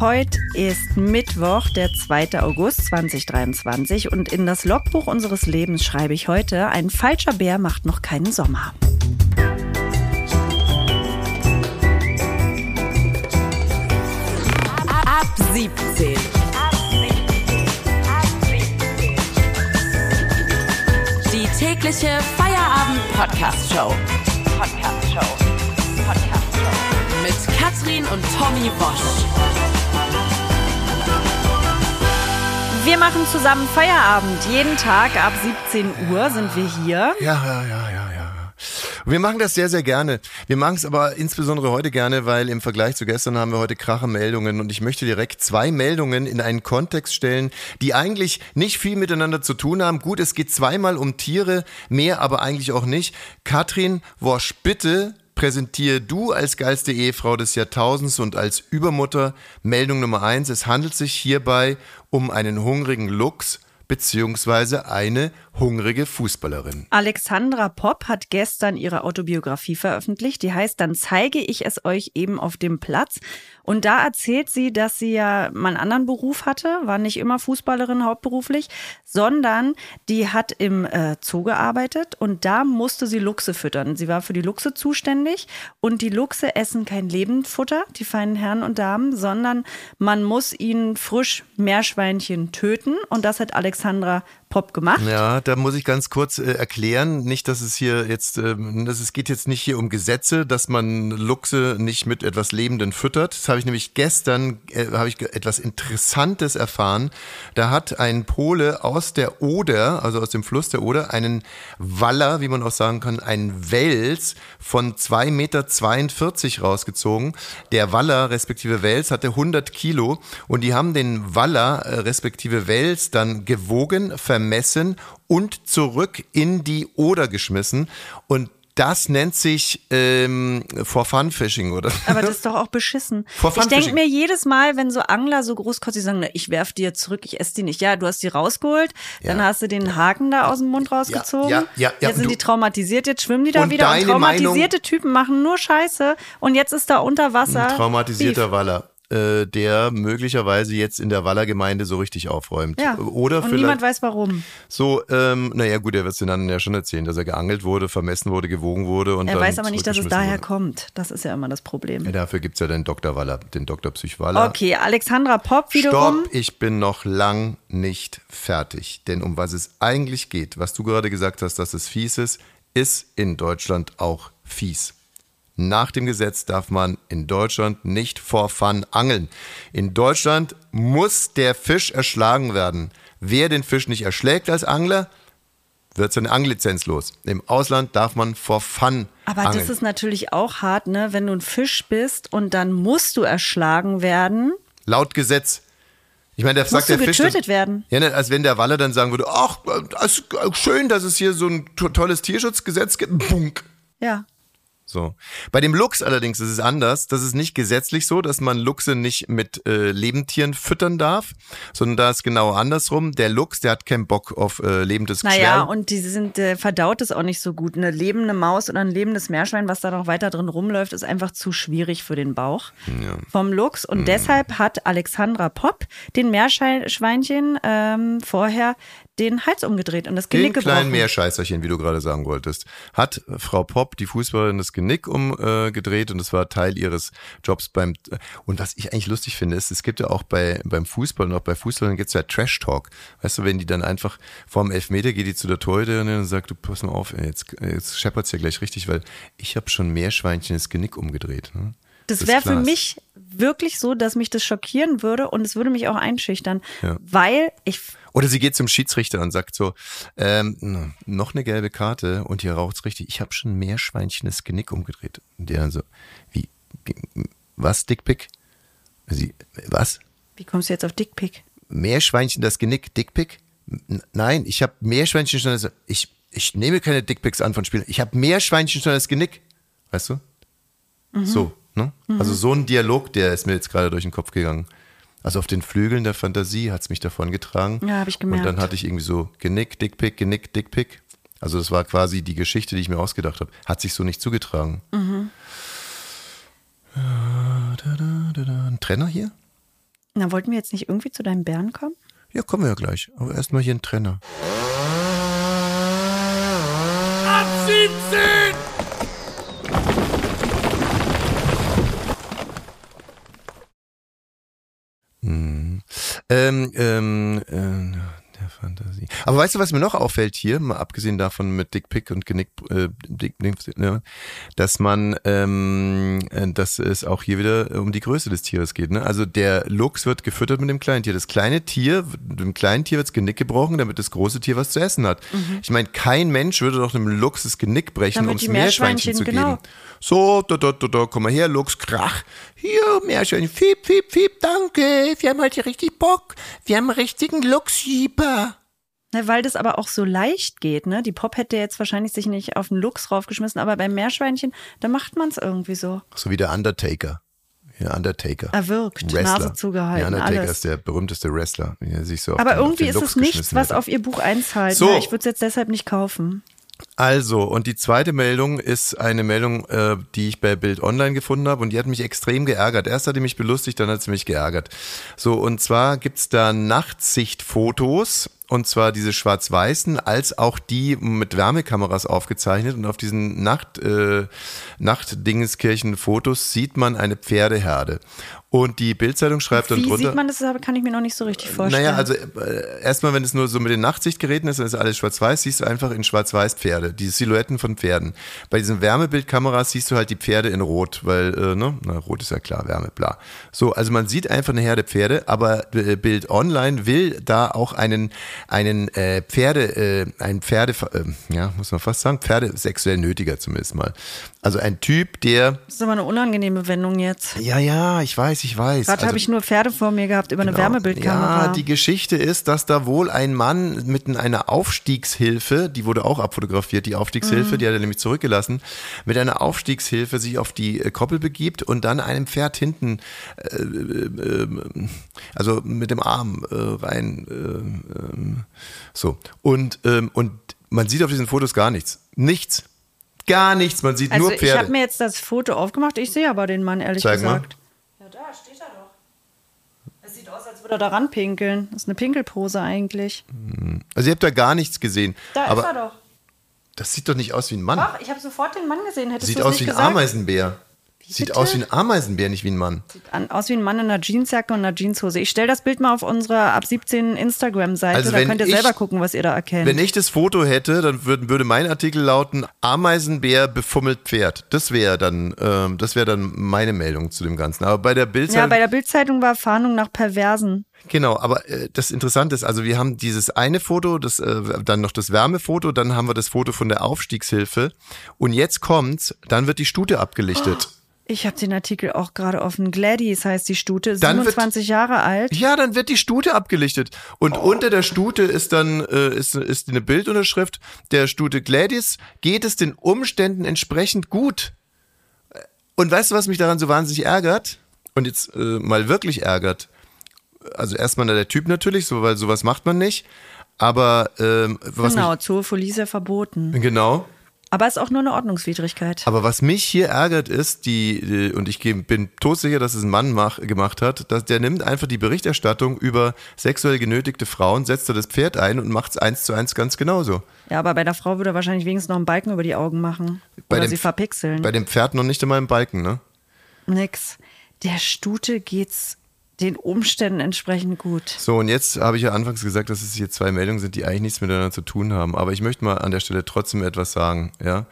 Heute ist Mittwoch, der 2. August 2023 und in das Logbuch unseres Lebens schreibe ich heute, ein falscher Bär macht noch keinen Sommer. Ab 17. Die tägliche Feierabend-Podcast-Show. Podcast-Show. Podcast-Show. Mit Katrin und Tommy Bosch. Wir machen zusammen Feierabend. Jeden Tag ab 17 Uhr sind wir hier. Ja, ja, ja, ja, ja. Wir machen das sehr, sehr gerne. Wir machen es aber insbesondere heute gerne, weil im Vergleich zu gestern haben wir heute Krachermeldungen und ich möchte direkt zwei Meldungen in einen Kontext stellen, die eigentlich nicht viel miteinander zu tun haben. Gut, es geht zweimal um Tiere, mehr aber eigentlich auch nicht. Katrin Worsch, bitte präsentiere du als geilste Ehefrau des Jahrtausends und als Übermutter Meldung Nummer eins. Es handelt sich hierbei um einen hungrigen Luchs beziehungsweise eine hungrige Fußballerin. Alexandra Popp hat gestern ihre Autobiografie veröffentlicht. Die heißt Dann zeige ich es euch eben auf dem Platz. Und da erzählt sie, dass sie ja mal einen anderen Beruf hatte, war nicht immer Fußballerin hauptberuflich, sondern die hat im äh, Zoo gearbeitet und da musste sie Luchse füttern. Sie war für die Luchse zuständig und die Luchse essen kein Lebendfutter, die feinen Herren und Damen, sondern man muss ihnen frisch Meerschweinchen töten und das hat Alexandra Pop gemacht. Ja, da muss ich ganz kurz äh, erklären, nicht, dass es hier jetzt, äh, dass es geht jetzt nicht hier um Gesetze, dass man Luchse nicht mit etwas Lebenden füttert. Das habe ich nämlich gestern, äh, habe ich etwas Interessantes erfahren. Da hat ein Pole aus der Oder, also aus dem Fluss der Oder, einen Waller, wie man auch sagen kann, einen Wels von 2,42 Meter rausgezogen. Der Waller respektive Wels hatte 100 Kilo und die haben den Waller äh, respektive Wels dann gewogen, vermehrt vermessen und zurück in die Oder geschmissen. Und das nennt sich ähm, For Fun Fishing, oder? Aber das ist doch auch beschissen. For fun ich denke mir jedes Mal, wenn so Angler so großkotzig sagen, na, ich werf die jetzt zurück, ich esse die nicht. Ja, du hast die rausgeholt, ja. dann hast du den Haken da aus dem Mund rausgezogen. Ja, ja, ja, Jetzt sind die traumatisiert, jetzt schwimmen die da wieder. Und traumatisierte Meinung, Typen machen nur Scheiße. Und jetzt ist da unter Wasser. Ein traumatisierter Beef. Waller äh, der möglicherweise jetzt in der Waller Gemeinde so richtig aufräumt. Ja. Oder und niemand weiß warum. So, ähm, naja gut, er wird es den anderen ja schon erzählen, dass er geangelt wurde, vermessen wurde, gewogen wurde. Und er weiß aber nicht, dass es daher wurde. kommt. Das ist ja immer das Problem. Ja, dafür gibt es ja den Dr. Waller, den Dr. Psych Waller. Okay, Alexandra Popp wiederum. Stopp, ich bin noch lang nicht fertig. Denn um was es eigentlich geht, was du gerade gesagt hast, dass es fies ist, ist in Deutschland auch fies. Nach dem Gesetz darf man in Deutschland nicht vor Fun angeln. In Deutschland muss der Fisch erschlagen werden. Wer den Fisch nicht erschlägt als Angler, wird seine Angellizenz los. Im Ausland darf man vor Fun Aber angeln. das ist natürlich auch hart, ne? Wenn du ein Fisch bist und dann musst du erschlagen werden. Laut Gesetz. Ich meine, der sagt der Fisch. getötet werden. Ja, ne, als wenn der Waller dann sagen würde, ach, schön, dass es hier so ein tolles Tierschutzgesetz gibt. Bunk. Ja. So. Bei dem Luchs allerdings ist es anders. Das ist nicht gesetzlich so, dass man Luchse nicht mit äh, Lebendtieren füttern darf, sondern da ist genau andersrum. Der Luchs, der hat keinen Bock auf äh, lebendes Geschwär. Naja, und die sind, äh, verdaut es auch nicht so gut. Eine lebende Maus oder ein lebendes Meerschwein, was da noch weiter drin rumläuft, ist einfach zu schwierig für den Bauch ja. vom Luchs. Und mhm. deshalb hat Alexandra Popp den Meerschweinchen ähm, vorher den Hals umgedreht und das Genick den gebrochen. kleinen Meerscheißerchen, wie du gerade sagen wolltest, hat Frau Popp, die Fußballerin, das Genick umgedreht und das war Teil ihres Jobs beim und was ich eigentlich lustig finde, ist, es gibt ja auch bei beim Fußball und auch bei Fußballern gibt es ja Trash Talk. Weißt du, wenn die dann einfach vorm Elfmeter geht die zu der Torhüterin und sagt, du pass mal auf, ey, jetzt, jetzt scheppert's ja gleich richtig, weil ich habe schon Meerschweinchen das Genick umgedreht. Ne? Das wäre für mich wirklich so, dass mich das schockieren würde und es würde mich auch einschüchtern, ja. weil ich oder sie geht zum Schiedsrichter und sagt so, ähm, noch eine gelbe Karte und hier raucht's richtig. Ich habe schon Meerschweinchen das Genick umgedreht. Und der so, wie, was, Dickpick? Sie, was? Wie kommst du jetzt auf Dickpick? Meerschweinchen das Genick, Dickpick? Nein, ich habe Meerschweinchen schon das, ich, ich nehme keine Dickpicks an von Spielern. Ich habe Meerschweinchen schon das Genick. Weißt du? Mhm. So, ne? Mhm. Also so ein Dialog, der ist mir jetzt gerade durch den Kopf gegangen. Also auf den Flügeln der Fantasie hat es mich davon getragen. Ja, habe ich gemerkt. Und dann hatte ich irgendwie so Genick, Dickpick, Genick, Dickpick. Also das war quasi die Geschichte, die ich mir ausgedacht habe. Hat sich so nicht zugetragen. Mhm. Ein Trenner hier? Na, wollten wir jetzt nicht irgendwie zu deinem Bären kommen? Ja, kommen wir ja gleich. Aber erstmal hier ein Trenner. Ab 17! Ähm, ähm, äh, Fantasie. Aber weißt du, was mir noch auffällt hier, mal abgesehen davon mit Dick Pick und Genick, äh, Dick, ne, dass man, ähm, äh, dass es auch hier wieder um die Größe des Tieres geht. Ne? Also der Luchs wird gefüttert mit dem kleinen Tier. Das kleine Tier, dem kleinen Tier wird das Genick gebrochen, damit das große Tier was zu essen hat. Ich meine, kein Mensch würde doch einem Luchs das Genick brechen, um es Meerschweinchen Meerschweinchen, zu genau. geben. So, da, da, da, da, komm mal her, Luchs, krach. Hier, Meerschweinchen, fiep, fiep, fiep, danke. Wir haben heute richtig Bock. Wir haben einen richtigen Luchsjieber. Na, weil das aber auch so leicht geht, ne? Die Pop hätte jetzt wahrscheinlich sich nicht auf den Luchs raufgeschmissen, aber beim Meerschweinchen, da macht man es irgendwie so. So wie der Undertaker. Ja, Undertaker. Erwürgt, Wrestler. Nase zugehalten, Ja, Undertaker alles. ist der berühmteste Wrestler, wie er sich so Aber irgendwie ist Luchs es nichts, was hätte. auf ihr Buch einzahlt. So. Ne? Ich würde es jetzt deshalb nicht kaufen. Also, und die zweite Meldung ist eine Meldung, äh, die ich bei Bild Online gefunden habe und die hat mich extrem geärgert. Erst hat die mich belustigt, dann hat sie mich geärgert. So, und zwar gibt's da Nachtsichtfotos und zwar diese schwarz-weißen, als auch die mit Wärmekameras aufgezeichnet. Und auf diesen Nacht, äh, Nachtdingenskirchen-Fotos sieht man eine Pferdeherde. Und die Bildzeitung schreibt dann Wie drunter. sieht man das? Das kann ich mir noch nicht so richtig vorstellen. Naja, also äh, erstmal, wenn es nur so mit den Nachtsichtgeräten ist, dann ist alles schwarz-weiß, siehst du einfach in schwarz-weiß Pferde, die Silhouetten von Pferden. Bei diesen Wärmebildkameras siehst du halt die Pferde in Rot, weil, äh, ne, na, Rot ist ja klar, Wärme, bla. So, also man sieht einfach eine Herde Pferde, aber äh, Bild Online will da auch einen, einen äh, Pferde, äh, ein Pferde, äh, ja, muss man fast sagen, Pferde sexuell nötiger zumindest mal. Also ein Typ, der, das ist aber eine unangenehme Wendung jetzt. ja, ja, ich weiß, ich weiß. Gerade Also- habe ich nur Pferde vor mir gehabt über eine Genau. Wärmebildkamera. Ja, die Geschichte ist, dass da wohl ein Mann mit einer Aufstiegshilfe, die wurde auch abfotografiert, die Aufstiegshilfe, Mhm. die hat er nämlich zurückgelassen, mit einer Aufstiegshilfe sich auf die äh, Koppel begibt und dann einem Pferd hinten, äh, äh, äh, also mit dem Arm äh, rein, äh, ähm, so. Und, ähm, und man sieht auf diesen Fotos gar nichts. Nichts. Gar nichts. Man sieht also nur ich Pferde. habe mir jetzt das Foto aufgemacht. Ich sehe aber den Mann ehrlich Zeig mal. gesagt. Ja, da steht er doch. Es sieht aus, als würde er da ranpinkeln. Das ist eine Pinkelpose eigentlich. also ihr habt da gar nichts gesehen. Da aber ist er doch. das sieht doch nicht aus wie ein Mann. Ach, ich habe sofort den Mann gesehen. Hättest Sieht aus nicht wie ein gesagt? Ameisenbär. Sieht bitte? aus wie ein Ameisenbär, nicht wie ein Mann. An, aus wie ein Mann in einer Jeansjacke und einer Jeanshose. Ich stelle das Bild mal auf unserer ab 17 Instagram-Seite. Also da könnt ihr ich- selber gucken, was ihr da erkennt. Wenn ich das Foto hätte, dann würde, würde mein Artikel lauten: Ameisenbär befummelt Pferd. Das wäre dann, ähm, das wäre dann meine Meldung zu dem Ganzen. Aber bei der ja, Bildzeitung, bei der Bildzeitung war Fahndung nach Perversen. genau. Aber äh, das Interessante ist, also wir haben dieses eine Foto, das äh, dann noch das Wärmefoto, dann haben wir das Foto von der Aufstiegshilfe und jetzt kommt's, dann wird die Stute abgelichtet. Ich habe den Artikel auch gerade offen. Gladys heißt die Stute, Dann wird- 27 Jahre alt. Ja, dann wird die Stute abgelichtet. Und unter der Stute ist dann äh, ist, ist eine Bildunterschrift der Stute Gladys. Geht es den Umständen entsprechend gut? Und weißt du, was mich daran so wahnsinnig ärgert? Und jetzt äh, mal wirklich ärgert. Also erstmal der Typ natürlich, so, weil sowas macht man nicht. Aber ähm, was Genau, Zoophobie ist ja verboten. genau. Aber ist auch nur eine Ordnungswidrigkeit. Aber was mich hier ärgert ist, die, und ich bin todsicher, dass es ein Mann mach, gemacht hat, dass der nimmt einfach die Berichterstattung über sexuell genötigte Frauen, setzt da das Pferd ein und macht es eins zu eins ganz genauso. Ja, aber bei der Frau würde er wahrscheinlich wenigstens noch einen Balken über die Augen machen. Bei Oder dem- sie verpixeln. Bei dem Pferd noch nicht einmal im Balken, ne? Nix. Der Stute geht's den Umständen entsprechend gut. So, und jetzt habe ich ja anfangs gesagt, dass es hier zwei Meldungen sind, die eigentlich nichts miteinander zu tun haben. Aber ich möchte mal an der Stelle trotzdem etwas sagen, ja.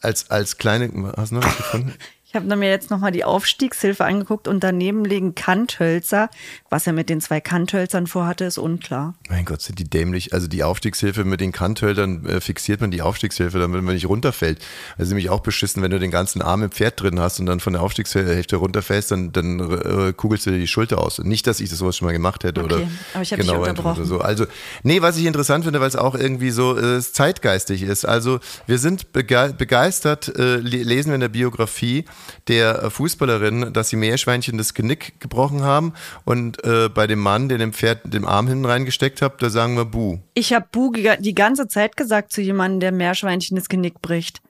Als, als kleine, hast du noch was gefunden? Ich habe mir jetzt nochmal die Aufstiegshilfe angeguckt und daneben liegen Kanthölzer. Was er mit den zwei Kanthölzern vorhatte, ist unklar. Mein Gott, sind die dämlich. Also die Aufstiegshilfe mit den Kanthöltern äh, fixiert man die Aufstiegshilfe, damit man nicht runterfällt. Ist nämlich auch beschissen, wenn du den ganzen Arm im Pferd drin hast und dann von der Aufstiegshälfte runterfällst, dann, dann äh, kugelst du dir die Schulter aus. Nicht, dass ich das sowas schon mal gemacht hätte Okay, oder aber ich hab dich genauer unterbrochen. so. Also, nee, was ich interessant finde, weil es auch irgendwie so äh, zeitgeistig ist. Also wir sind bege begeistert, äh, le- lesen wir in der Biografie der äh, Fußballerin, dass sie Meerschweinchen das Genick gebrochen haben und äh, bei dem Mann, der dem Pferd den Arm hinten reingesteckt hat, da sagen wir Buh. Ich habe Bu die ganze Zeit gesagt zu jemandem, der Meerschweinchen das Genick bricht.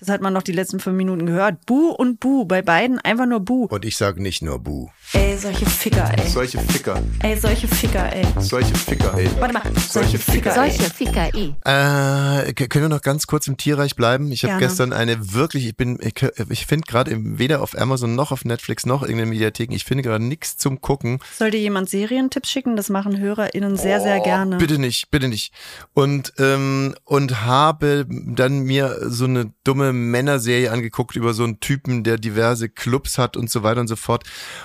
Das hat man noch die letzten fünf Minuten gehört. Bu und Bu. Bei beiden einfach nur Bu. Und ich sage nicht nur Bu. Ey, solche Ficker, ey. Solche Ficker. Ey, solche Ficker, ey. Solche Ficker, ey. Warte mal. Solche Ficker, ey. Solche Ficker, eh. Äh, können wir noch ganz kurz im Tierreich bleiben? Ich habe gestern eine wirklich, ich bin, ich, ich finde gerade weder auf Amazon noch auf Netflix noch in den Mediatheken, ich finde gerade nichts zum Gucken. Sollte jemand Serientipps schicken? Das machen HörerInnen sehr, sehr gerne. Bitte nicht, bitte nicht. Und, ähm, und habe dann mir so eine dumme Männerserie angeguckt über so einen Typen, der diverse Clubs hat und so weiter und so fort.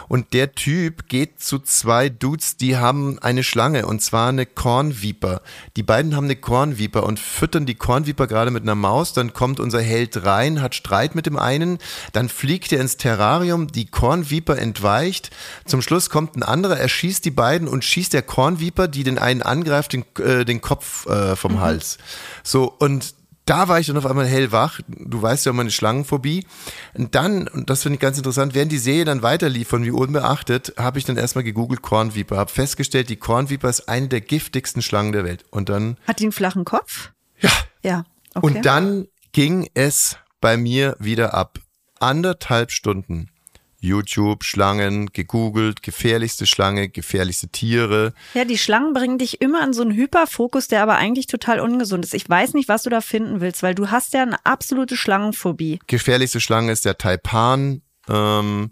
Und der Typ geht zu zwei Dudes, die haben eine Schlange und zwar eine Kornviper. Die beiden haben eine Kornviper und füttern die Kornviper gerade mit einer Maus. Dann kommt unser Held rein, hat Streit mit dem einen, dann fliegt er ins Terrarium, die Kornviper entweicht. Zum Schluss kommt ein anderer, er schießt die beiden und schießt der Kornviper, die den einen angreift, den, äh, den Kopf äh, vom Hals. So, und da war ich dann auf einmal hellwach. Du weißt ja meine Schlangenphobie. Und dann, und das finde ich ganz interessant, während die Serie dann weiterlief von wie unbeachtet, habe ich dann erstmal gegoogelt Kornviper, habe festgestellt, die Kornviper ist eine der giftigsten Schlangen der Welt. Und dann, Hat die einen flachen Kopf? ja, Ja. Okay. und dann ging es bei mir wieder ab. Anderthalb Stunden. YouTube, Schlangen, gegoogelt, gefährlichste Schlange, gefährlichste Tiere. Ja, die Schlangen bringen dich immer in so einen Hyperfokus, der aber eigentlich total ungesund ist. Ich weiß nicht, was du da finden willst, weil du hast ja eine absolute Schlangenphobie. Gefährlichste Schlange ist der Taipan. Ähm,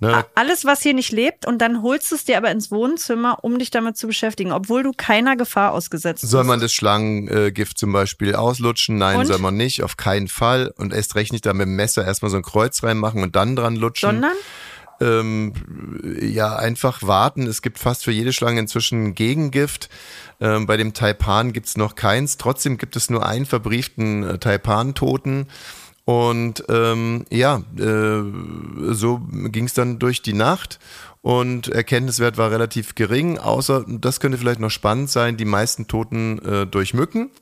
ne, Alles, was hier nicht lebt, und dann holst du es dir aber ins Wohnzimmer, um dich damit zu beschäftigen, obwohl du keiner Gefahr ausgesetzt Soll bist. man das Schlangengift zum Beispiel auslutschen? Nein, Und? soll man nicht, auf keinen Fall. Und erst recht nicht da mit dem Messer erstmal so ein Kreuz reinmachen und dann dran lutschen. Sondern? ähm, ja, einfach warten. Es gibt fast für jede Schlange inzwischen ein Gegengift. Ähm, bei dem Taipan gibt's noch keins. Trotzdem gibt es nur einen verbrieften äh, Taipan-Toten. Und ähm, ja, äh, so ging's dann durch die Nacht. Und Erkenntniswert war relativ gering, außer, das könnte vielleicht noch spannend sein, die meisten Toten äh, durch Mücken.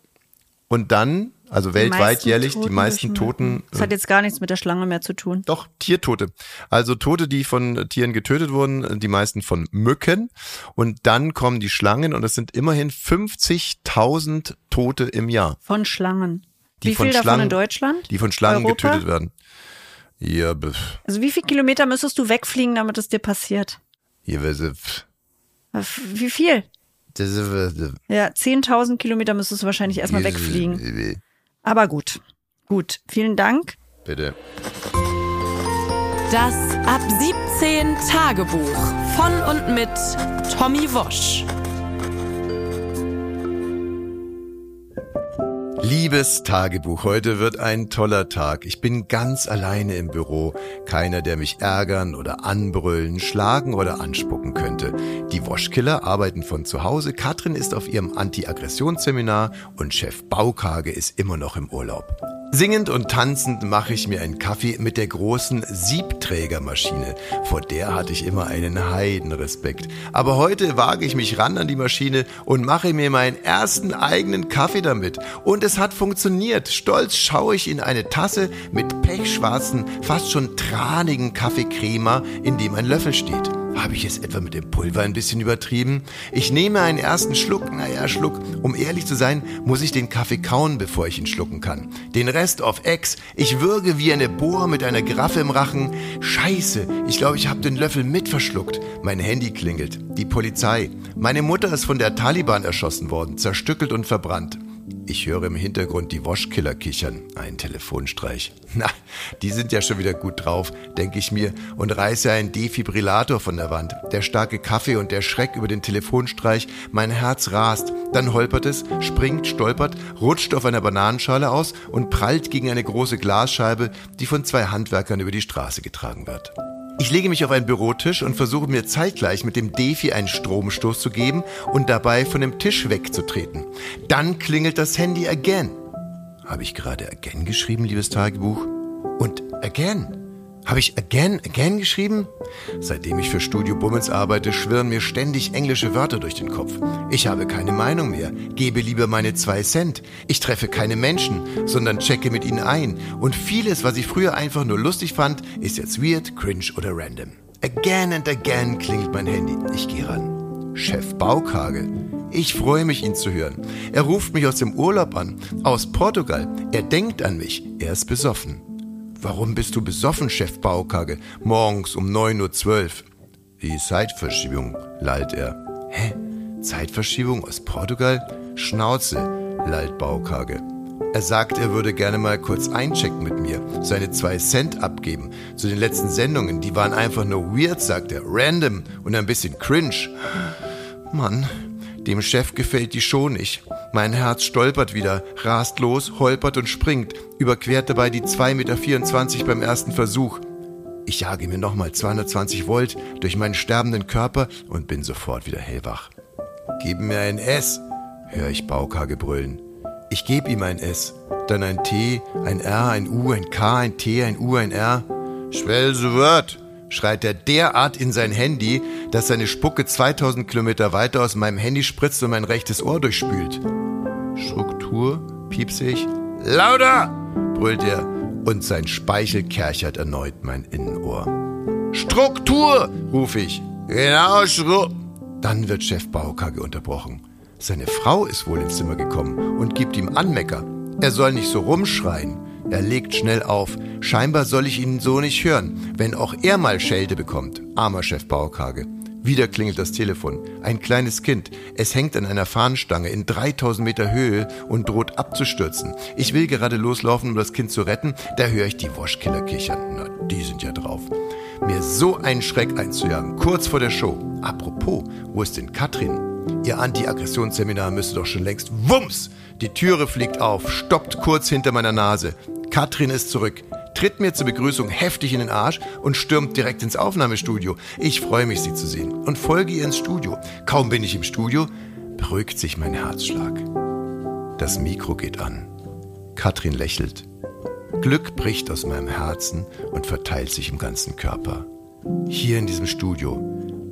Und dann, also Die weltweit meisten jährlich, die Toten meisten durch Toten Mücken. Das hat jetzt gar nichts mit der Schlange mehr zu tun. doch, Tiertote. Also Tote, die von Tieren getötet wurden, die meisten von Mücken. Und dann kommen die Schlangen und es sind immerhin 50.000 Tote im Jahr. Von Schlangen. Die wie von viel davon Schlangen- in Deutschland? Die von Schlangen Europa? getötet werden. Ja, bef- Also wie viele Kilometer müsstest du wegfliegen, damit es dir passiert? sie. pf, Wie viel? das ist- Ja, 10.000 Kilometer müsstest du wahrscheinlich erstmal wegfliegen. Aber gut. Gut. Vielen Dank. Bitte. Das Ab 17 Tagebuch von und mit Tommy Wosch. Liebes Tagebuch, heute wird ein toller Tag. Ich bin ganz alleine im Büro. Keiner, der mich ärgern oder anbrüllen, schlagen oder anspucken könnte. Die Waschkiller arbeiten von zu Hause. Katrin ist auf ihrem Anti-Aggressionsseminar und Chef Baukage ist immer noch im Urlaub. Singend und tanzend mache ich mir einen Kaffee mit der großen Siebträgermaschine. Vor der hatte ich immer einen Heidenrespekt. Aber heute wage ich mich ran an die Maschine und mache mir meinen ersten eigenen Kaffee damit. Und es hat funktioniert. Stolz schaue ich in eine Tasse mit pechschwarzen, fast schon tranigen Kaffeecrema, in dem ein Löffel steht. Habe ich es etwa mit dem Pulver ein bisschen übertrieben? Ich nehme einen ersten Schluck, naja, Schluck. Um ehrlich zu sein, muss ich den Kaffee kauen, bevor ich ihn schlucken kann. Den Rest auf Ex. Ich würge wie eine Bohr mit einer Graffe im Rachen. Scheiße, ich glaube, ich habe den Löffel mit verschluckt. Mein Handy klingelt. Die Polizei. Meine Mutter ist von der Taliban erschossen worden, zerstückelt und verbrannt. Ich höre im Hintergrund die Waschkiller kichern. Ein Telefonstreich. Na, die sind ja schon wieder gut drauf, denke ich mir, und reiße einen Defibrillator von der Wand. Der starke Kaffee und der Schreck über den Telefonstreich. Mein Herz rast. Dann holpert es, springt, stolpert, rutscht auf einer Bananenschale aus und prallt gegen eine große Glasscheibe, die von zwei Handwerkern über die Straße getragen wird. Ich lege mich auf einen Bürotisch und versuche mir zeitgleich mit dem Defi einen Stromstoß zu geben und dabei von dem Tisch wegzutreten. Dann klingelt das Handy again. Habe ich gerade again geschrieben, liebes Tagebuch? Und again? Habe ich again, again geschrieben? Seitdem ich für Studio Bummels arbeite, schwirren mir ständig englische Wörter durch den Kopf. Ich habe keine Meinung mehr, gebe lieber meine zwei Cent. Ich treffe keine Menschen, sondern checke mit ihnen ein. Und vieles, was ich früher einfach nur lustig fand, ist jetzt weird, cringe oder random. Again and again klingelt mein Handy. Ich gehe ran. Chef Baukage. Ich freue mich, ihn zu hören. Er ruft mich aus dem Urlaub an, aus Portugal. Er denkt an mich. Er ist besoffen. Warum bist du besoffen, Chef Baukage? Morgens um 9.12 Uhr. Die Zeitverschiebung, lallt er. Hä? Zeitverschiebung aus Portugal? Schnauze, lallt Baukage. Er sagt, er würde gerne mal kurz einchecken mit mir, seine zwei Cent abgeben. Zu den letzten Sendungen, die waren einfach nur weird, sagt er, random und ein bisschen cringe. Mann, dem Chef gefällt die Show nicht. Mein Herz stolpert wieder, rast los, holpert und springt, überquert dabei die 2,24 Meter beim ersten Versuch. Ich jage mir nochmal 220 Volt durch meinen sterbenden Körper und bin sofort wieder hellwach. Gib mir ein S, höre ich Baukage brüllen. Ich gebe ihm ein S, dann ein T, ein R, ein U, ein K, ein T, ein U, ein R. Schwelse wird, schreit er derart in sein Handy, dass seine Spucke 2000 Kilometer weiter aus meinem Handy spritzt und mein rechtes Ohr durchspült. Struktur, piepse ich. Lauter, brüllt er und sein Speichel kerchert erneut mein Innenohr. Struktur, rufe ich. Genau, Struktur. Dann wird Chef Baukage unterbrochen. Seine Frau ist wohl ins Zimmer gekommen und gibt ihm Anmecker. Er soll nicht so rumschreien. Er legt schnell auf. Scheinbar soll ich ihn so nicht hören, wenn auch er mal Schelte bekommt. Armer Chef Baukage. Wieder klingelt das Telefon. Ein kleines Kind. Es hängt an einer Fahnenstange in 3000 Meter Höhe und droht abzustürzen. Ich will gerade loslaufen, um das Kind zu retten. Da höre ich die Waschkiller kichern. Na, die sind ja drauf. Mir so einen Schreck einzujagen, kurz vor der Show. Apropos, wo ist denn Katrin? Ihr Anti-Aggressionsseminar müsste doch schon längst Wumms! Die Türe fliegt auf, stoppt kurz hinter meiner Nase. Katrin ist zurück, tritt mir zur Begrüßung heftig in den Arsch und stürmt direkt ins Aufnahmestudio. Ich freue mich, sie zu sehen und folge ihr ins Studio. Kaum bin ich im Studio, beruhigt sich mein Herzschlag. Das Mikro geht an. Katrin lächelt. Glück bricht aus meinem Herzen und verteilt sich im ganzen Körper. Hier in diesem Studio,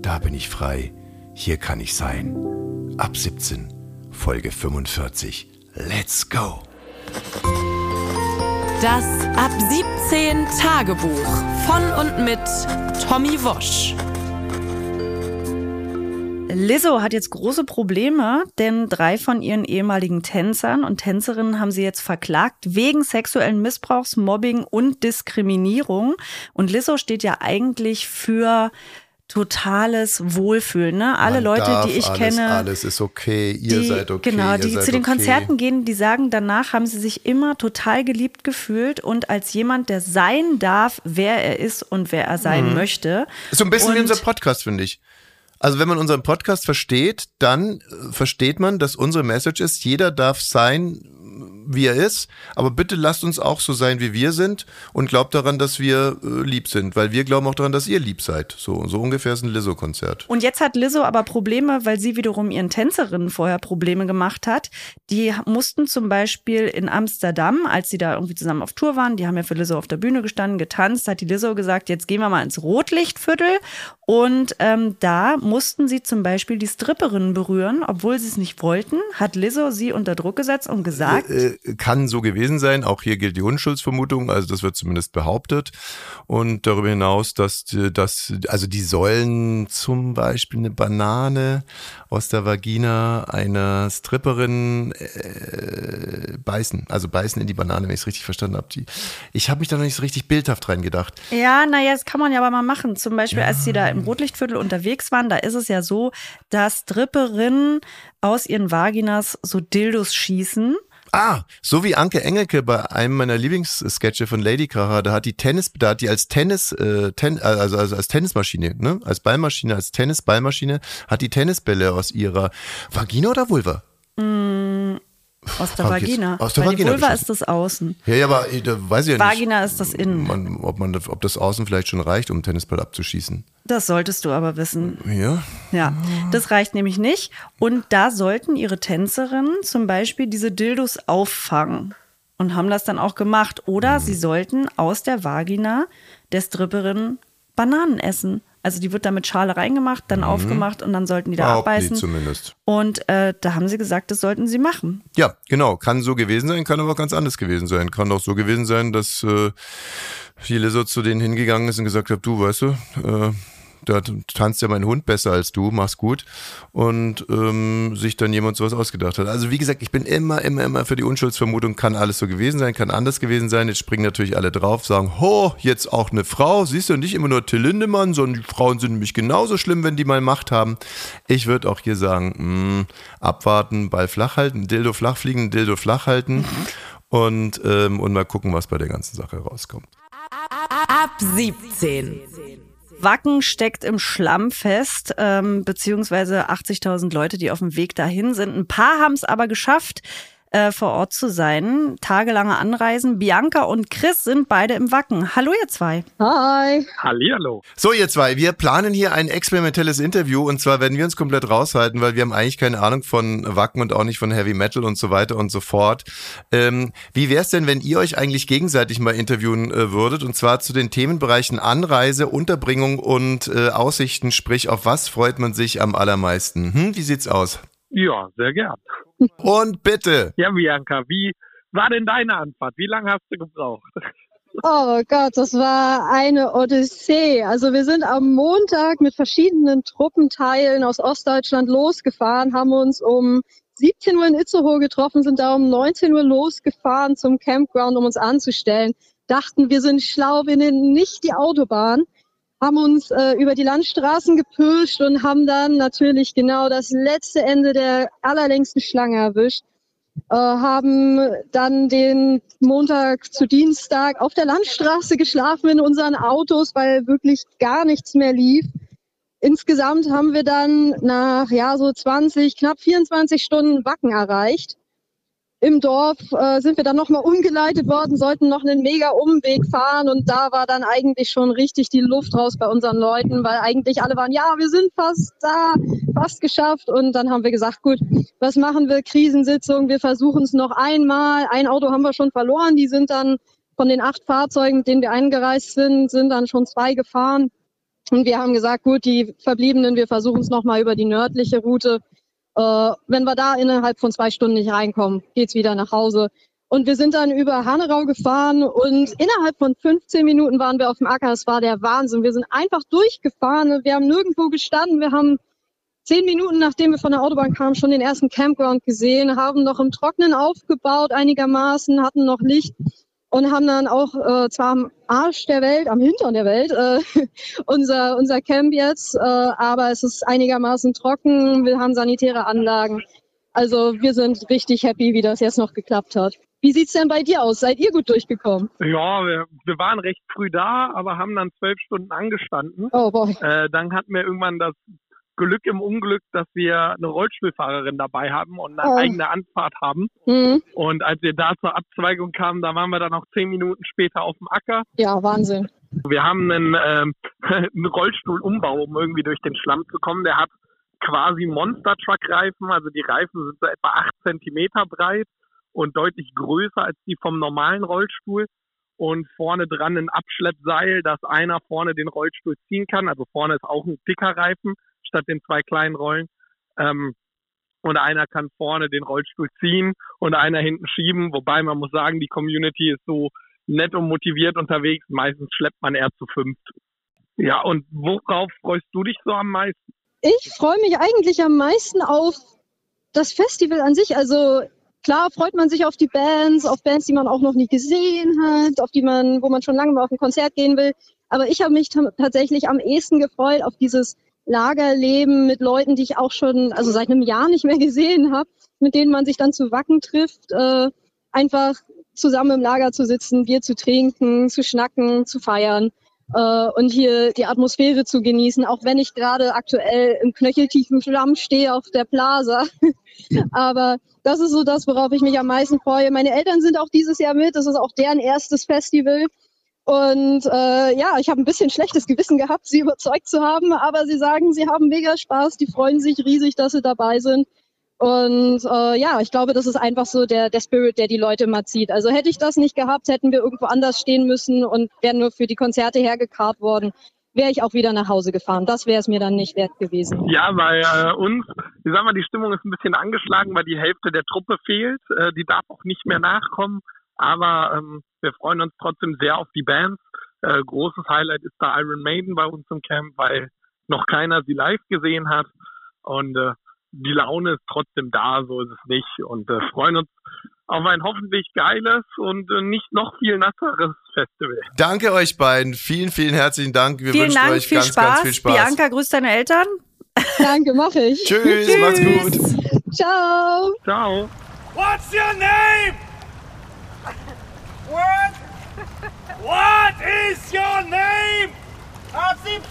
da bin ich frei hier kann ich sein. Ab 17, Folge 45. Let's go! Das Ab 17 Tagebuch von und mit Tommy Wosch. Lizzo hat jetzt große Probleme, denn drei von ihren ehemaligen Tänzern und Tänzerinnen haben sie jetzt verklagt wegen sexuellen Missbrauchs, Mobbing und Diskriminierung. Und Lizzo steht ja eigentlich für totales Wohlfühlen. Ne? Alle Man Leute, die ich alles, kenne, Alles ist okay, ihr die, seid okay. genau, die zu den okay. Konzerten gehen, die sagen, danach haben sie sich immer total geliebt gefühlt und als jemand, der sein darf, wer er ist und wer er sein möchte. Ist so ein bisschen wie Und- unser Podcast, finde ich. Also wenn man unseren Podcast versteht, dann äh, versteht man, dass unsere Message ist, jeder darf sein, wie er ist, aber bitte lasst uns auch so sein, wie wir sind und glaubt daran, dass wir äh, lieb sind, weil wir glauben auch daran, dass ihr lieb seid. So, so ungefähr ist ein Lizzo-Konzert. Und jetzt hat Lizzo aber Probleme, weil sie wiederum ihren Tänzerinnen vorher Probleme gemacht hat. Die mussten zum Beispiel in Amsterdam, als sie da irgendwie zusammen auf Tour waren, die haben ja für Lizzo auf der Bühne gestanden, getanzt, hat die Lizzo gesagt, jetzt gehen wir mal ins Rotlichtviertel. Und ähm, da mussten sie zum Beispiel die Stripperinnen berühren, obwohl sie es nicht wollten, hat Lizzo sie unter Druck gesetzt und gesagt, Äh, kann so gewesen sein. Auch hier gilt die Unschuldsvermutung, also das wird zumindest behauptet. Und darüber hinaus, dass, die- dass also die sollen zum Beispiel eine Banane aus der Vagina einer Stripperin äh, beißen. Also beißen in die Banane, wenn ich es richtig verstanden habe. Ich habe mich da noch nicht so richtig bildhaft reingedacht. Ja, naja, das kann man ja aber mal machen. Zum Beispiel, als sie da im Rotlichtviertel unterwegs waren, da ist es ja so, dass Stripperinnen aus ihren Vaginas so Dildos schießen. Ah, so wie Anke Engelke bei einem meiner Lieblingssketche von Lady Kracher, da hat die Tennis, da hat die als Tennis, äh, ten, also, also als Tennismaschine, ne, als Ballmaschine, als Tennisballmaschine, hat die Tennisbälle aus ihrer Vagina oder Vulva? Aus der Vagina. aus der Weil Vagina Die Vulva ist das Außen. Ja, ja, aber äh, da weiß ich ja nicht. Vagina ist das Innen. Man, ob man, ob das Außen vielleicht schon reicht, um einen Tennisball abzuschießen. Das solltest du aber wissen. Ja. Ja, das reicht nämlich nicht. Und da sollten ihre Tänzerinnen zum Beispiel diese Dildos auffangen und haben das dann auch gemacht. Oder sie sollten aus der Vagina der Stripperin Bananen essen. Also die wird da mit Schale reingemacht, dann aufgemacht und dann sollten die da Behaupten die abbeißen. zumindest. Und äh, da haben sie gesagt, das sollten sie machen. Ja, genau. Kann so gewesen sein, kann aber auch ganz anders gewesen sein. Kann auch so gewesen sein, dass äh, die Lizzo zu denen hingegangen ist und gesagt hat, du, weißt du, äh, da tanzt ja mein Hund besser als du, mach's gut. Und ähm, sich dann jemand sowas ausgedacht hat. Also wie gesagt, ich bin immer, immer, immer für die Unschuldsvermutung, kann alles so gewesen sein, kann anders gewesen sein. Jetzt springen natürlich alle drauf, sagen, ho, jetzt auch eine Frau. Siehst du, nicht immer nur Till Lindemann, sondern die Frauen sind nämlich genauso schlimm, wenn die mal Macht haben. Ich würde auch hier sagen, mh, hm, abwarten, Ball flach halten, Dildo flach fliegen, Dildo flach halten. Und, ähm, und mal gucken, was bei der ganzen Sache rauskommt. Ab 17. Wacken steckt im Schlamm fest, ähm, beziehungsweise 80.000 Leute, die auf dem Weg dahin sind. Ein paar haben es aber geschafft äh, vor Ort zu sein. Tagelange Anreisen. Bianca und Chris sind beide im Wacken. Hallo ihr zwei. Hi. Hallihallo. So ihr zwei, wir planen hier ein experimentelles Interview und zwar werden wir uns komplett raushalten, weil wir haben eigentlich keine Ahnung von Wacken und auch nicht von Heavy Metal und so weiter und so fort. Ähm, wie wäre es denn, wenn ihr euch eigentlich gegenseitig mal interviewen äh, würdet und zwar zu den Themenbereichen Anreise, Unterbringung und äh, Aussichten, sprich auf was freut man sich am allermeisten? Hm, wie sieht's aus? Ja, sehr gern. Und bitte. Ja, Bianca, wie war denn deine Anfahrt? Wie lange hast du gebraucht? Oh Gott, das war eine Odyssee. Also wir sind am Montag mit verschiedenen Truppenteilen aus Ostdeutschland losgefahren, haben uns um 17 Uhr in Itzehoe getroffen, sind da um 19 Uhr losgefahren zum Campground, um uns anzustellen. Dachten, wir sind schlau, wir nehmen nicht die Autobahn, haben uns äh, über die Landstraßen gepirscht und haben dann natürlich genau das letzte Ende der allerlängsten Schlange erwischt. Äh, haben dann den Montag zu Dienstag auf der Landstraße geschlafen in unseren Autos, weil wirklich gar nichts mehr lief. Insgesamt haben wir dann nach ja so 20, knapp 24 Stunden Wacken erreicht im Dorf äh, sind wir dann nochmal umgeleitet worden, sollten noch einen mega Umweg fahren und da war dann eigentlich schon richtig die Luft raus bei unseren Leuten, weil eigentlich alle waren, ja, wir sind fast da, fast geschafft und dann haben wir gesagt, gut, was machen wir? Krisensitzung, wir versuchen es noch einmal. Ein Auto haben wir schon verloren, die sind dann von den acht Fahrzeugen, mit denen wir eingereist sind, sind dann schon zwei gefahren. Und wir haben gesagt, gut, die Verbliebenen, wir versuchen es nochmal über die nördliche Route wenn wir da innerhalb von zwei Stunden nicht reinkommen, geht's wieder nach Hause. Und wir sind dann über Hanerau gefahren und innerhalb von 15 Minuten waren wir auf dem Acker. Es war der Wahnsinn. Wir sind einfach durchgefahren. Wir haben nirgendwo gestanden. Wir haben zehn Minuten, nachdem wir von der Autobahn kamen, schon den ersten Campground gesehen, haben noch im Trocknen aufgebaut einigermaßen, hatten noch Licht und haben dann auch äh, zwar am Arsch der Welt, am Hintern der Welt, äh, unser, unser Camp jetzt, äh, aber es ist einigermaßen trocken, wir haben sanitäre Anlagen. Also wir sind richtig happy, wie das jetzt noch geklappt hat. Wie sieht's denn bei dir aus? Seid ihr gut durchgekommen? Ja, wir, wir waren recht früh da, aber haben dann zwölf Stunden angestanden. Oh boy. Äh, dann hatten wir irgendwann das Glück im Unglück, dass wir eine Rollstuhlfahrerin dabei haben und eine oh. eigene Anfahrt haben. Mhm. Und als wir da zur Abzweigung kamen, da waren wir dann auch zehn Minuten später auf dem Acker. Ja, Wahnsinn. Wir haben einen, ähm, einen Rollstuhlumbau, um irgendwie durch den Schlamm zu kommen. Der hat quasi Monster-Truck-Reifen, also die Reifen sind so etwa acht Zentimeter breit und deutlich größer als die vom normalen Rollstuhl und vorne dran ein Abschleppseil, dass einer vorne den Rollstuhl ziehen kann. Also vorne ist auch ein dicker Reifen statt den zwei kleinen Rollen. Ähm, und einer kann vorne den Rollstuhl ziehen und einer hinten schieben. Wobei man muss sagen, die Community ist so nett und motiviert unterwegs. Meistens schleppt man eher zu fünft. Ja, und worauf freust du dich so am meisten? Ich freue mich eigentlich am meisten auf das Festival an sich. Also klar freut man sich auf die Bands, auf Bands, die man auch noch nie gesehen hat, auf die man, wo man schon lange mal auf ein Konzert gehen will. Aber ich habe mich tatsächlich am ehesten gefreut auf dieses Lagerleben mit Leuten, die ich auch schon, also seit einem Jahr nicht mehr gesehen habe, mit denen man sich dann zu Wacken trifft, äh, einfach zusammen im Lager zu sitzen, Bier zu trinken, zu schnacken, zu feiern äh, und hier die Atmosphäre zu genießen, auch wenn ich gerade aktuell im knöcheltiefen Schlamm stehe auf der Plaza. Aber das ist so das, worauf ich mich am meisten freue. Meine Eltern sind auch dieses Jahr mit. Das ist auch deren erstes Festival. Und äh, ja, ich habe ein bisschen schlechtes Gewissen gehabt, sie überzeugt zu haben, aber sie sagen, sie haben mega Spaß, die freuen sich riesig, dass sie dabei sind. Und äh, ja, ich glaube, das ist einfach so der, der Spirit, der die Leute immer zieht. Also hätte ich das nicht gehabt, hätten wir irgendwo anders stehen müssen und wären nur für die Konzerte hergekarrt worden, wäre ich auch wieder nach Hause gefahren. Das wäre es mir dann nicht wert gewesen. Ja, weil äh, uns, ich sag mal, die Stimmung ist ein bisschen angeschlagen, weil die Hälfte der Truppe fehlt. Äh, die darf auch nicht mehr nachkommen. Aber ähm, wir freuen uns trotzdem sehr auf die Bands. Äh, großes Highlight ist da Iron Maiden bei uns im Camp, weil noch keiner sie live gesehen hat. Und äh, die Laune ist trotzdem da, so ist es nicht. Und äh, freuen uns auf ein hoffentlich geiles und äh, nicht noch viel nasseres Festival. Danke euch beiden. Vielen, vielen herzlichen Dank. Wir Vielen wünschen Dank, euch viel ganz, Spaß. ganz viel Spaß. Bianca, grüß deine Eltern. Danke, mache ich. Tschüss, macht's gut. Ciao. Ciao. What's your name? What? What is your name? Art 17.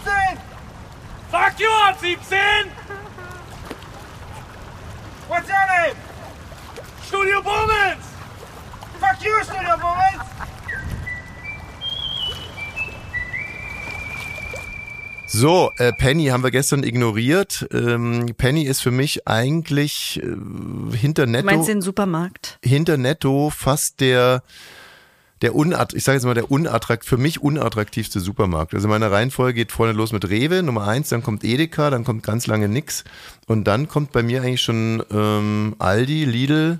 Fuck you, Art 17. What's your name? Studio Bummens. Fuck you, Studio Bummens. So, äh, Penny haben wir gestern ignoriert. Ähm, Penny ist für mich eigentlich äh, hinter Du Netto, meinst den Supermarkt? hinter Netto fast der der unat ich sage jetzt mal der unattraktiv für mich unattraktivste Supermarkt. Also meine Reihenfolge geht vorne los mit Rewe Nummer eins, dann kommt Edeka, dann kommt ganz lange nix und dann kommt bei mir eigentlich schon ähm, Aldi, Lidl,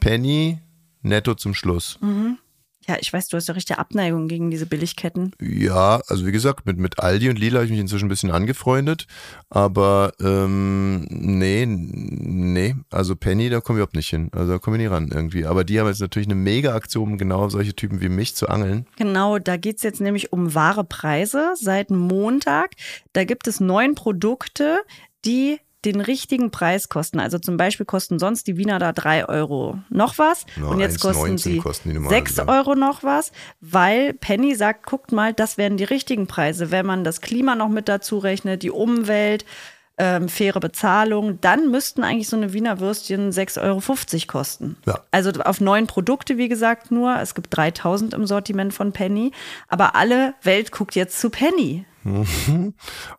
Penny, Netto zum Schluss. Ja, ich weiß, du hast ja richtige Abneigung gegen diese Billigketten. Ja, also wie gesagt, mit, mit Aldi und Lila habe ich mich inzwischen ein bisschen angefreundet. Aber ähm, nee, nee, also Penny, da komme ich überhaupt nicht hin. Also da komme ich nie ran irgendwie. Aber die haben jetzt natürlich eine Mega-Aktion, um genau auf solche Typen wie mich zu angeln. Genau, da geht's jetzt nämlich um wahre Preise seit Montag. Da gibt es neun Produkte, die den richtigen Preis kosten. Also zum Beispiel kosten sonst die Wiener da drei Euro noch was. Ja, und jetzt 1,19 kosten sie kosten die sechs. Euro noch was, weil Penny sagt, guckt mal, das wären die richtigen Preise. Wenn man das Klima noch mit dazu rechnet, die Umwelt, ähm, faire Bezahlung, dann müssten eigentlich so eine Wiener Würstchen 6,50 Euro kosten. Ja. Also auf neun Produkte, wie gesagt, nur. Es gibt 3000 im Sortiment von Penny. Aber alle Welt guckt jetzt zu Penny.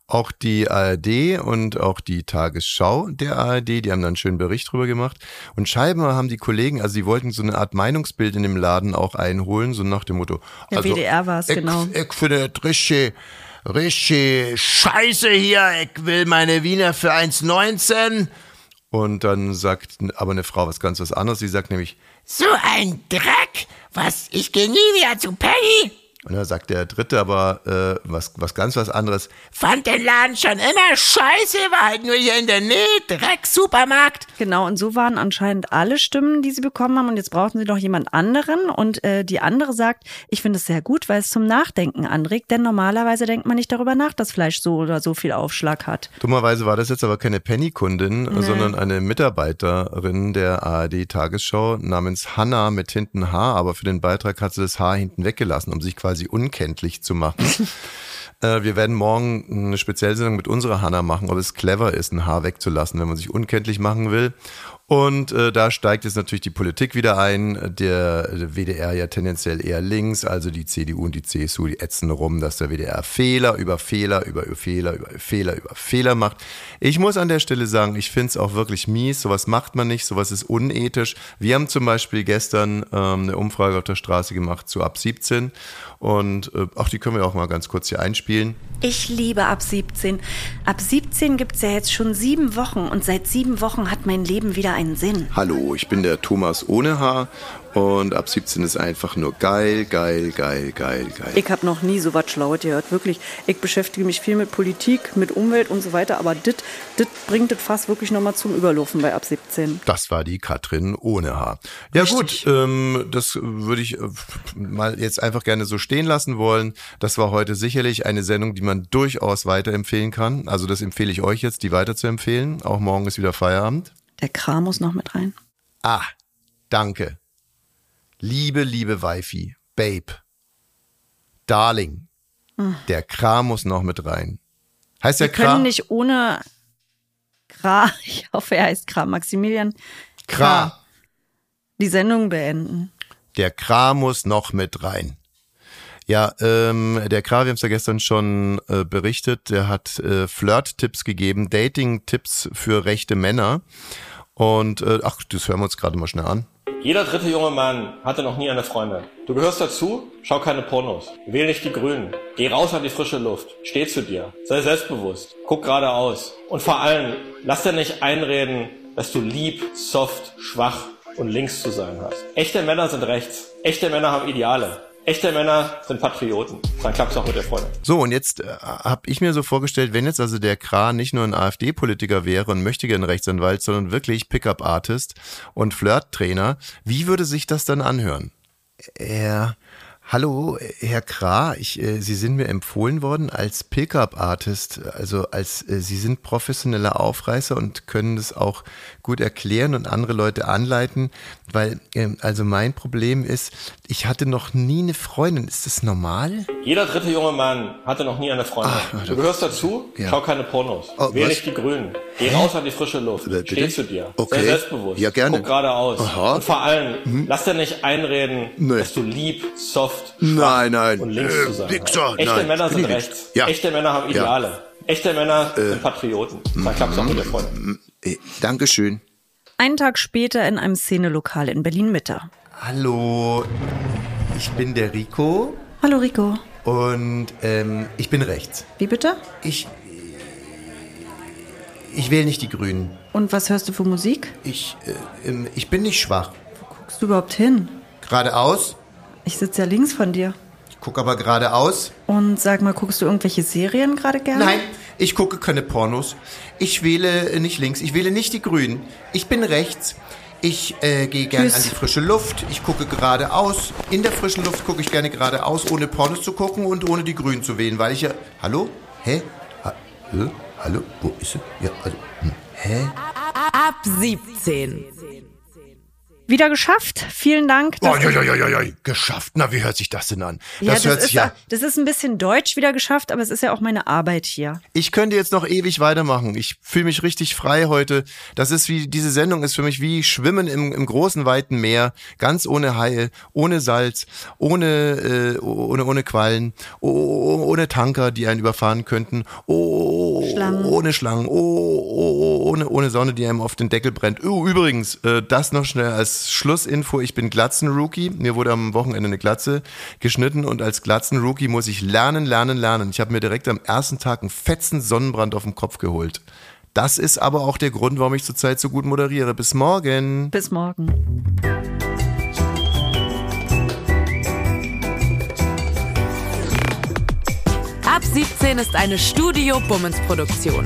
Auch die ARD und auch die Tagesschau der ARD, die haben da einen schönen Bericht drüber gemacht. Und scheinbar haben die Kollegen, also die wollten so eine Art Meinungsbild in dem Laden auch einholen, so nach dem Motto. Der also, WDR war's, ich, genau. Ich finde das richtig, richtig scheiße hier. Ich will meine Wiener für 1,19. Und dann sagt aber eine Frau was ganz was anderes. Sie sagt nämlich, So ein Dreck! Was? Ich gehe nie wieder zu Penny! Und dann sagt der Dritte aber äh, was, was ganz was anderes. Fand den Laden schon immer scheiße, war halt nur hier in der Nähe, Dreck, Supermarkt. Genau, und so waren anscheinend alle Stimmen, die sie bekommen haben. Und jetzt brauchten sie doch jemand anderen. Und äh, die andere sagt, ich finde es sehr gut, weil es zum Nachdenken anregt. Denn normalerweise denkt man nicht darüber nach, dass Fleisch so oder so viel Aufschlag hat. Dummerweise war das jetzt aber keine Penny-Kundin, sondern eine Mitarbeiterin der ARD-Tagesschau namens Hanna mit hinten H, aber für den Beitrag hat sie das H hinten weggelassen, um sich quasi unkenntlich zu machen. Äh, Wir werden morgen eine Speziellsendung mit unserer Hanna machen, ob es clever ist, ein Haar wegzulassen, wenn man sich unkenntlich machen will. Und äh, da steigt jetzt natürlich die Politik wieder ein. Der WDR ja tendenziell eher links, also die CDU und die CSU, die ätzen rum, dass der WDR Fehler über Fehler über Fehler über Fehler über Fehler macht. Ich muss an der Stelle sagen, ich finde es auch wirklich mies. Sowas macht man nicht, sowas ist unethisch. Wir haben zum Beispiel gestern ähm, eine Umfrage auf der Straße gemacht zu ab 17 und äh, auch die können wir auch mal ganz kurz hier einspielen. Ich liebe ab 17. Ab 17 gibt's ja jetzt schon sieben Wochen. Und seit sieben Wochen hat mein Leben wieder einen Sinn. Hallo, ich bin der Thomas ohne Haar und ab 17 ist einfach nur geil, geil, geil, geil, geil. Ich habe noch nie so was Schlaues gehört, wirklich. Ich beschäftige mich viel mit Politik, mit Umwelt und so weiter, aber das bringt das fast wirklich nochmal zum Überlaufen bei ab 17. Das war die Katrin ohne Haar. Ja Richtig. gut, ähm, das würde ich äh, mal jetzt einfach gerne so stehen lassen wollen. Das war heute sicherlich eine Sendung, die man durchaus weiterempfehlen kann. Also das empfehle ich euch jetzt, die weiter zu empfehlen. Auch morgen ist wieder Feierabend. Der Kram muss noch mit rein. Ah, danke. Liebe, liebe Wifi, Babe, Darling, der Kram muss noch mit rein. Heißt der Wir können Kram? nicht ohne Kra, ich hoffe, er heißt Kra, Maximilian, Kra. die Sendung beenden. Der Kra muss noch mit rein. Ja, ähm, der Kra, wir haben es ja gestern schon äh, berichtet, der hat äh, Flirt-Tipps gegeben, Dating-Tipps für rechte Männer. Und äh, ach, das hören wir uns gerade mal schnell an. Jeder dritte junge Mann hatte noch nie eine Freundin. Du gehörst dazu? Schau keine Pornos. Wähl nicht die Grünen. Geh raus an die frische Luft. Steh zu dir. Sei selbstbewusst. Guck geradeaus. Und vor allem, lass dir nicht einreden, dass du lieb, soft, schwach und links zu sein hast. Echte Männer sind rechts. Echte Männer haben Ideale. Echte Männer sind Patrioten. Dann klappt es auch mit der Freundin. So, und jetzt äh, habe ich mir so vorgestellt, wenn jetzt also der Kra nicht nur ein AfD-Politiker wäre und möchte gerne Rechtsanwalt, sondern wirklich Pickup-Artist und Flirt-Trainer, wie würde sich das dann anhören? Er Hallo, Herr Kra, ich, äh, Sie sind mir empfohlen worden als Pickup-Artist, also als äh, Sie sind professioneller Aufreißer und können das auch gut erklären und andere Leute anleiten, weil äh, also mein Problem ist, ich hatte noch nie eine Freundin. Ist das normal? Jeder dritte junge Mann hatte noch nie eine Freundin. Ach, du gehörst dazu, Ja. schau keine Pornos. Oh, Wähl nicht die Grünen. Geh raus an die frische Luft. Äh, bitte? Steh zu dir. Okay. Sei selbstbewusst. Ja, gerne. Guck geradeaus. Aha. Und vor allem, lass dir nicht einreden, Nee. dass du lieb, soft, schwach Nein, nein. und links Äh, zu sein Wichser. Echte nein, Männer sind rechts. Ja. Echte Männer haben Ja. Äh. Ideale. Echte Männer sind Patrioten. Dann klappt es auch mit der Freundin. Äh, Dankeschön. Einen Tag später in einem Szenelokal in Berlin-Mitte. Hallo, ich bin der Rico Hallo Rico. und ähm, ich bin rechts. Wie bitte? Ich, ich wähle nicht die Grünen. Und was hörst du für Musik? Ich, äh, ähm, ich bin nicht schwach. Guckst du überhaupt hin? Geradeaus, Ich sitze ja links von dir. ich gucke aber geradeaus. Und sag mal, guckst du irgendwelche Serien gerade gerne? Nein, ich gucke keine Pornos. Ich wähle äh, nicht links, ich wähle nicht die Grünen. Ich bin rechts. Ich äh, gehe gerne an die frische Luft. Ich gucke geradeaus. In der frischen Luft gucke ich gerne geradeaus, ohne Pornos zu gucken und ohne die Grünen zu wählen, weil ich ja. Hallo? Hä? Ha Hä? Hallo? Wo ist sie? Ja, also. Hm. Hä? Ab 17. Wieder geschafft. Vielen Dank. Oh, ja, ja, ja, ja, ja. Geschafft. Na, wie hört sich das denn an? Ja, das hört ist, sich ja. das ist ein bisschen deutsch wieder geschafft, aber es ist ja auch meine Arbeit hier. Ich könnte jetzt noch ewig weitermachen. Ich fühle mich richtig frei heute. Das ist wie, diese Sendung ist für mich wie Schwimmen im, im großen, weiten Meer. Ganz ohne Haie, ohne Salz, ohne, äh, ohne, ohne Quallen, oh, oh, ohne Tanker, die einen überfahren könnten, oh, Schlangen. ohne Schlangen, oh, oh, ohne, ohne Sonne, die einem auf den Deckel brennt. Oh, übrigens, äh, das noch schnell als Schlussinfo. Ich bin Glatzen-Rookie. Mir wurde am Wochenende eine Glatze geschnitten und als Glatzen-Rookie muss ich lernen, lernen, lernen. Ich habe mir direkt am ersten Tag einen fetzen Sonnenbrand auf den Kopf geholt. Das ist aber auch der Grund, warum ich zurzeit so gut moderiere. Bis morgen. Bis morgen. Ab 17 ist eine Studio Bummens Produktion.